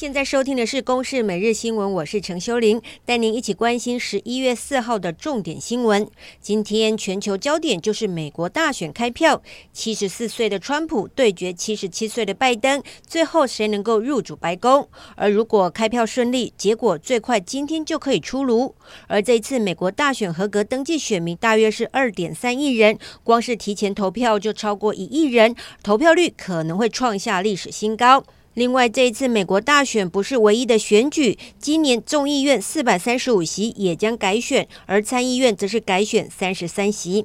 现在收听的是《公视每日新闻》，我是陈修玲，带您一起关心十一月四号的重点新闻。今天全球焦点就是美国大选开票，七十四岁的川普对决七十七岁的拜登，最后谁能够入主白宫？而如果开票顺利，结果最快今天就可以出炉。而这一次美国大选合格登记选民大约是二点三亿人，光是提前投票就超过一亿人，投票率可能会创下历史新高。另外，这一次美国大选不是唯一的选举，今年众议院四百三十五席也将改选，而参议院则是改选三十三席。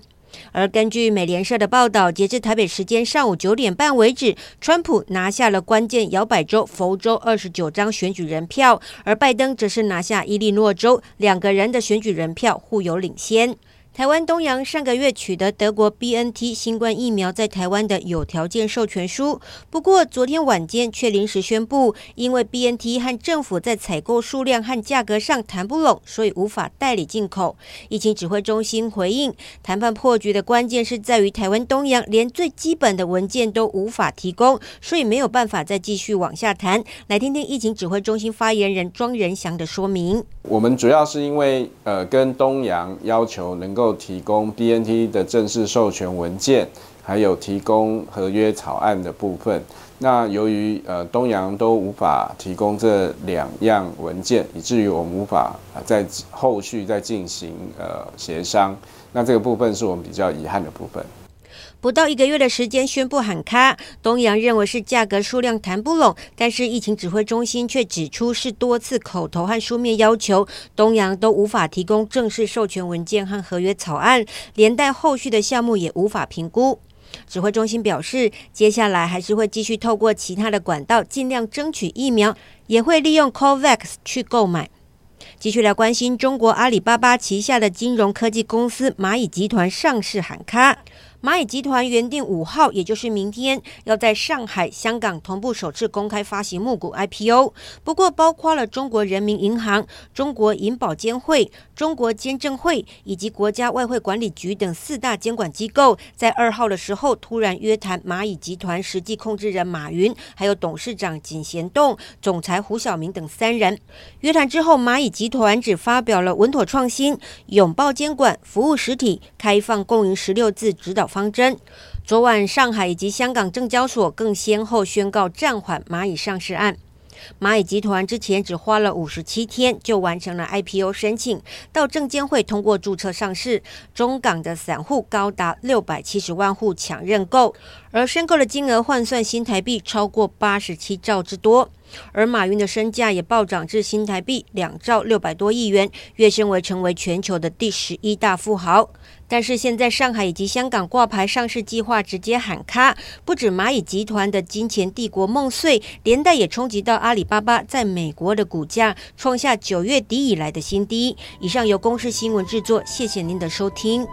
而根据美联社的报道，截至台北时间上午九点半为止，川普拿下了关键摇摆州佛州二十九张选举人票，而拜登则是拿下伊利诺州，两个人的选举人票互有领先。台湾东洋上个月取得德国 BNT 新冠疫苗在台湾的有条件授权书，不过昨天晚间却临时宣布，因为 BNT 和政府在采购数量和价格上谈不拢，所以无法代理进口。疫情指挥中心回应，谈判破局的关键是在于台湾东洋连最基本的文件都无法提供，所以没有办法再继续往下谈。来听听疫情指挥中心发言人庄仁祥的说明。我们主要是因为呃跟东洋要求能够。提供 BNT 的正式授权文件，还有提供合约草案的部分。那由于呃东阳都无法提供这两样文件，以至于我们无法在后续再进行呃协商。那这个部分是我们比较遗憾的部分。不到一个月的时间宣布喊卡，东洋认为是价格数量谈不拢，但是疫情指挥中心却指出是多次口头和书面要求，东洋都无法提供正式授权文件和合约草案，连带后续的项目也无法评估。指挥中心表示，接下来还是会继续透过其他的管道尽量争取疫苗，也会利用 COVAX 去购买。继续来关心中国阿里巴巴旗下的金融科技公司蚂蚁集团上市喊卡。蚂蚁集团原定五号，也就是明天，要在上海、香港同步首次公开发行募股 IPO。不过，包括了中国人民银行、中国银保监会、中国监证会以及国家外汇管理局等四大监管机构，在二号的时候突然约谈蚂蚁集团实际控制人马云，还有董事长井贤栋、总裁胡晓明等三人。约谈之后，蚂蚁集团只发表了稳妥创新、拥抱监管、服务实体、开放共赢十六字指导方针。昨晚，上海以及香港证交所更先后宣告暂缓蚂蚁上市案。蚂蚁集团之前只花了五十七天就完成了 IPO 申请，到证监会通过注册上市。中港的散户高达六百七十万户抢认购，而申购的金额换算新台币超过八十七兆之多。而马云的身价也暴涨至新台币两兆六百多亿元，跃升为成为全球的第十一大富豪。但是现在上海以及香港挂牌上市计划直接喊卡，不止蚂蚁集团的金钱帝国梦碎，连带也冲击到阿里巴巴在美国的股价，创下九月底以来的新低。以上由公视新闻制作，谢谢您的收听。